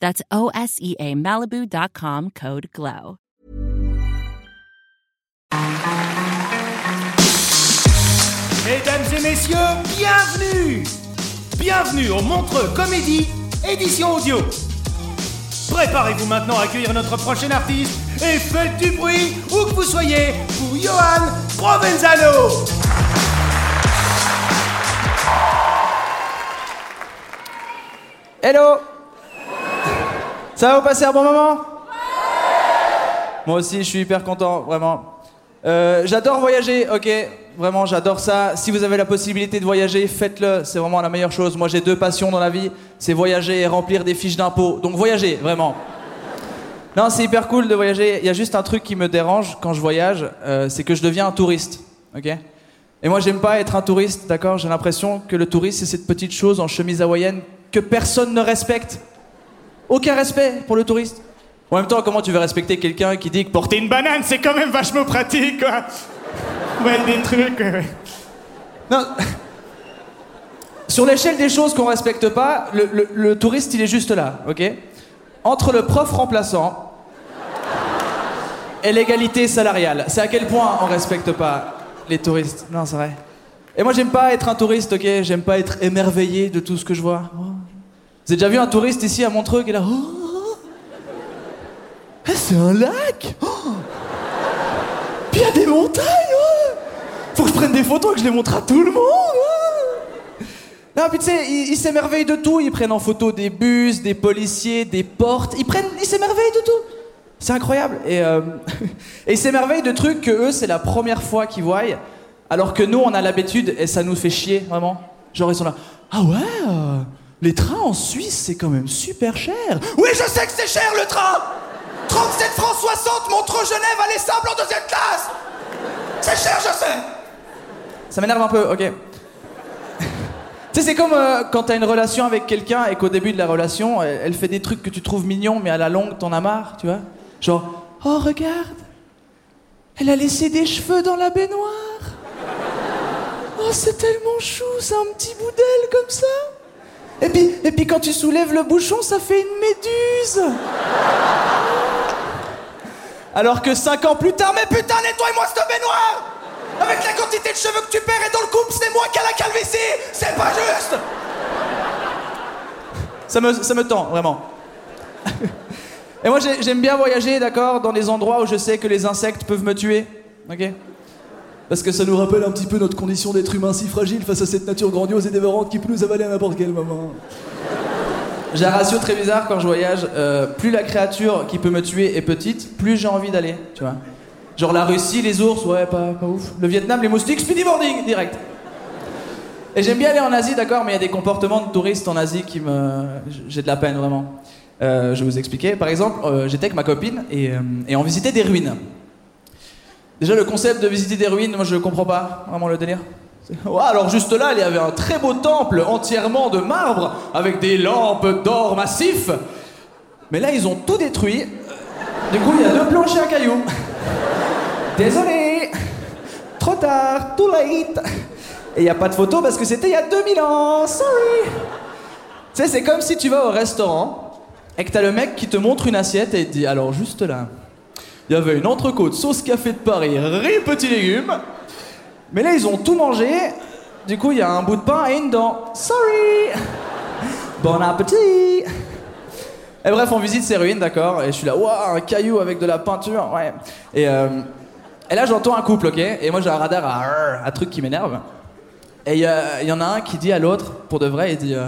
That's O-S-E-A Malibu.com code GLOW. Mesdames et messieurs, bienvenue Bienvenue au Montreux Comédie, édition audio. Préparez-vous maintenant à accueillir notre prochain artiste et faites du bruit où que vous soyez pour Johan Provenzano Hello Ça va vous passer un bon moment Moi aussi, je suis hyper content, vraiment. Euh, j'adore voyager, ok Vraiment, j'adore ça. Si vous avez la possibilité de voyager, faites-le. C'est vraiment la meilleure chose. Moi, j'ai deux passions dans la vie c'est voyager et remplir des fiches d'impôts. Donc, voyagez, vraiment. Non, c'est hyper cool de voyager. Il y a juste un truc qui me dérange quand je voyage euh, c'est que je deviens un touriste, ok Et moi, j'aime pas être un touriste, d'accord J'ai l'impression que le touriste, c'est cette petite chose en chemise hawaïenne que personne ne respecte. Aucun respect pour le touriste. En même temps, comment tu veux respecter quelqu'un qui dit que porter une banane, c'est quand même vachement pratique, quoi Ouais, des trucs... Non. Sur l'échelle des choses qu'on respecte pas, le, touriste, il est juste là, ok? Entre le prof remplaçant et l'égalité salariale. C'est à quel point on respecte pas les touristes? Non, c'est vrai. Et moi, j'aime pas être un touriste, ok? J'aime pas être émerveillé de tout ce que je vois. Vous avez déjà vu un touriste ici à Montreux qui est là Oh Ah, C'est un lac Oh Puis il y a des montagnes oh Faut que je prenne des photos et que je les montre à tout le monde oh non, puis tu sais, ils, s'émerveillent de tout. Ils prennent en photo des bus, des policiers, des portes. Ils prennent, ils s'émerveillent de tout. C'est incroyable. Et, euh, et ils s'émerveillent de trucs que eux, c'est la première fois qu'ils voient, alors que nous, on a l'habitude et ça nous fait chier, vraiment. Genre, ils sont là. Ah ouais, euh, les trains en Suisse, c'est quand même super cher. Oui, je sais que c'est cher le train 37 francs 60, Montreux-Genève, aller Sables en deuxième classe C'est cher, je sais Ça m'énerve un peu, ok. Tu sais, c'est comme euh, quand t'as une relation avec quelqu'un et qu'au début de la relation, elle, fait des trucs que tu trouves mignons, mais à la longue, t'en as marre, tu vois. Genre, oh, regarde, elle a laissé des cheveux dans la baignoire. Oh, c'est tellement chou, c'est un petit bout d'elle comme ça. Et puis, quand tu soulèves le bouchon, ça fait une méduse. Alors que cinq ans plus tard, mais putain, nettoie-moi cette baignoire Avec la quantité de cheveux que tu perds et dans le couple, c'est moi qui ai la calvitie C'est pas juste ça me, ça me tend, vraiment. Et moi, j'ai- j'aime bien voyager, d'accord, dans des endroits où je sais que les insectes peuvent me tuer, ok? Parce que ça nous rappelle un petit peu notre condition d'être humain si fragile face à cette nature grandiose et dévorante qui peut nous avaler à n'importe quel moment. J'ai un ratio très bizarre quand je voyage. euh, plus la créature qui peut me tuer est petite, plus j'ai envie d'aller, tu vois. Genre la Russie, les ours, ouais, pas, ouf. Le Vietnam, les moustiques, speedy boarding, direct. Et j'aime bien aller en Asie, d'accord, mais il y a des comportements de touristes en Asie qui me. J'ai de la peine, vraiment. Euh, je vais vous expliquer. Par exemple, euh, j'étais avec ma copine et on visitait des ruines. Déjà, le concept de visiter des ruines, moi je comprends pas vraiment le délire. Alors juste là, il y avait un très beau temple entièrement de marbre avec des lampes d'or massif. Mais là, ils ont tout détruit. Du coup, il y a deux planches et un caillou. Désolé. Trop tard. Too late. Et il n'y a pas de photo parce que c'était il y a 2000 ans. Sorry. Tu sais, c'est comme si tu vas au restaurant et que t'as le mec qui te montre une assiette et te dit alors juste là, il y avait une entrecôte sauce café de Paris, riz petits légumes. Mais là, ils ont tout mangé. Du coup, il y a un bout de pain et une dent. Sorry. Bon appétit. Et bref, on visite ces ruines, d'accord Et je suis là, waouh, un caillou avec de la peinture, ouais. Et, euh, et là, j'entends un couple, ok Et moi, j'ai un radar à un truc qui m'énerve. Et il y, en a un qui dit à l'autre, pour de vrai, il dit euh,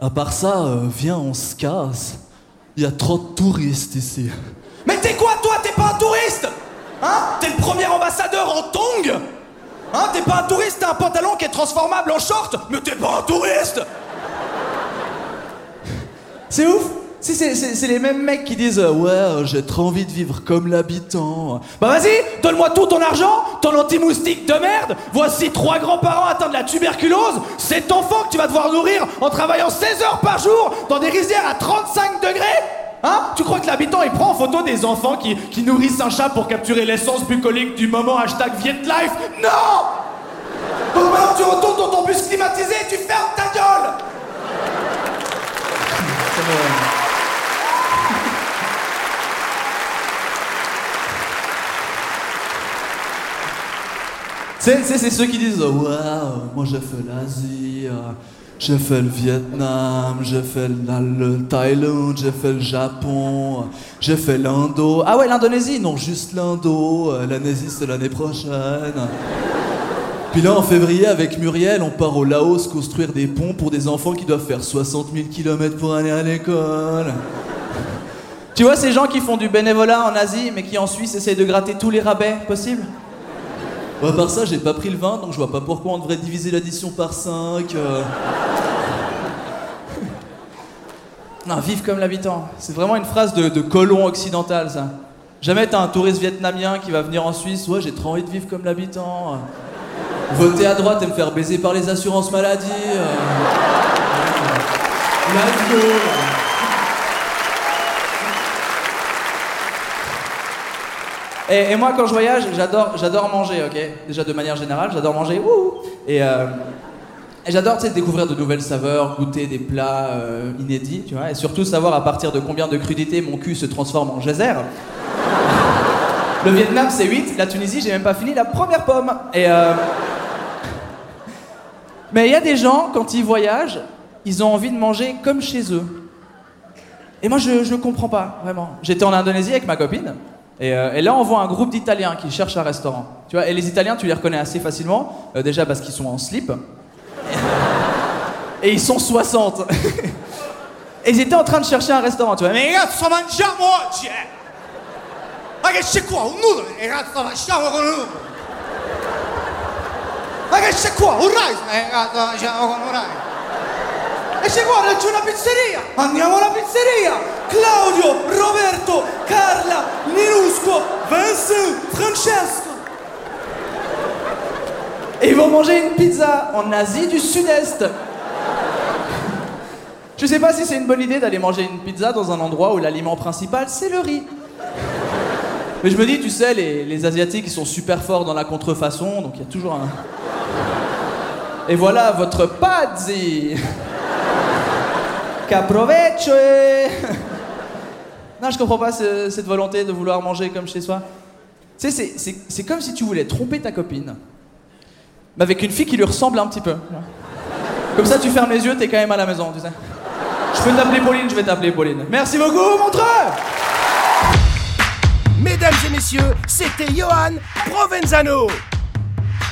À part ça, euh, viens, on se casse. Il y a trop de touristes ici. Mais t'es quoi, pas un touriste Hein? T'es le premier ambassadeur en tongs Hein? T'es pas un touriste, t'as un pantalon qui est transformable en short Mais t'es pas un touriste C'est ouf si c'est les mêmes mecs qui disent Ouais, j'ai trop envie de vivre comme l'habitant. Bah vas-y, donne-moi tout ton argent, ton anti-moustique de merde. Voici trois grands-parents atteints de la tuberculose. Cet enfant que tu vas devoir nourrir en travaillant 16 heures par jour dans des rizières à 35 degrés Hein? Tu crois que l'habitant il prend en photo des enfants qui, qui nourrissent un chat pour capturer l'essence bucolique du moment hashtag Vietlife? Non! Bon alors tu retournes dans ton bus climatisé et tu fermes ta gueule! C'est ceux qui disent Waouh, moi j'ai fait l'Asie, j'ai fait le Vietnam, j'ai fait le, Thaïlande, j'ai fait le Japon, j'ai fait l'Indo. Ah ouais, l'Indonésie? Non, juste l'Indo. L'Anésie, c'est l'année prochaine. Puis là, en février, avec Muriel, on part au Laos construire des ponts pour des enfants qui doivent faire 60 000 km pour aller à l'école. Tu vois ces gens qui font du bénévolat en Asie, mais qui en Suisse essayent de gratter tous les rabais possibles? À part ça, j'ai pas pris le vin, donc je vois pas pourquoi on devrait diviser l'addition par 5. Euh. Non, vive comme l'habitant. C'est vraiment une phrase de, colon occidental, ça. Jamais t'as un touriste vietnamien qui va venir en Suisse, ouais, j'ai trop envie de vivre comme l'habitant. Voter à droite et me faire baiser par les assurances maladie. Et, moi, quand je voyage, j'adore, manger, ok? Déjà de manière générale, j'adore manger, Et, euh, j'adore, découvrir de nouvelles saveurs, goûter des plats euh, inédits, tu vois Et surtout savoir à partir de combien de crudités mon cul se transforme en geyser. Le Vietnam, c'est 8. La Tunisie, j'ai même pas fini la première pomme. Et... Euh, mais il y a des gens, quand ils voyagent, ils ont envie de manger comme chez eux. Et moi, je ne comprends pas, vraiment. J'étais en Indonésie avec ma copine. Euh, et, là, on voit un groupe d'Italiens qui cherchent un restaurant. Tu vois, et les Italiens, tu les reconnais assez facilement, déjà parce qu'ils sont en slip. Et ils sont 60. et ils étaient en train de chercher un restaurant, tu vois. Mais ragazzi, mangiamo oggi, eh Ma che c'è qua? Un con un. Ma che c'è? Un rice? Ragazzi, mangiamo con un rice. E c'è qua, c'è una pizzeria! Andiamo alla pizzeria! Claudio, Roberto, Carla, Minusco, Vincent, Francesco Et ils vont manger une pizza en Asie du Sud-Est. Je sais pas si c'est une bonne idée d'aller manger une pizza dans un endroit où l'aliment principal c'est le riz. Mais je me dis, tu sais, les, les Asiatiques ils sont super forts dans la contrefaçon, donc il y a toujours un. Et voilà votre pazzi Qu'approvecho Non, je comprends pas cette volonté de vouloir manger comme chez soi. Tu sais, c'est comme si tu voulais tromper ta copine, mais avec une fille qui lui ressemble un petit peu. Comme ça, tu fermes les yeux, t'es quand même à la maison, tu sais. Je peux t'appeler Pauline, je vais t'appeler Pauline. Merci beaucoup, Montreux Mesdames et messieurs, c'était Johan Provenzano.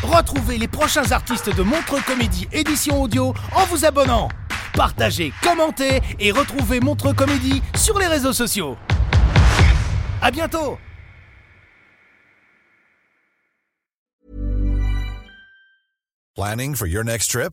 Retrouvez les prochains artistes de Montreux Comédie édition audio en vous abonnant partagez, commentez et retrouvez Montre Comédie sur les réseaux sociaux. À bientôt Planning for your next trip?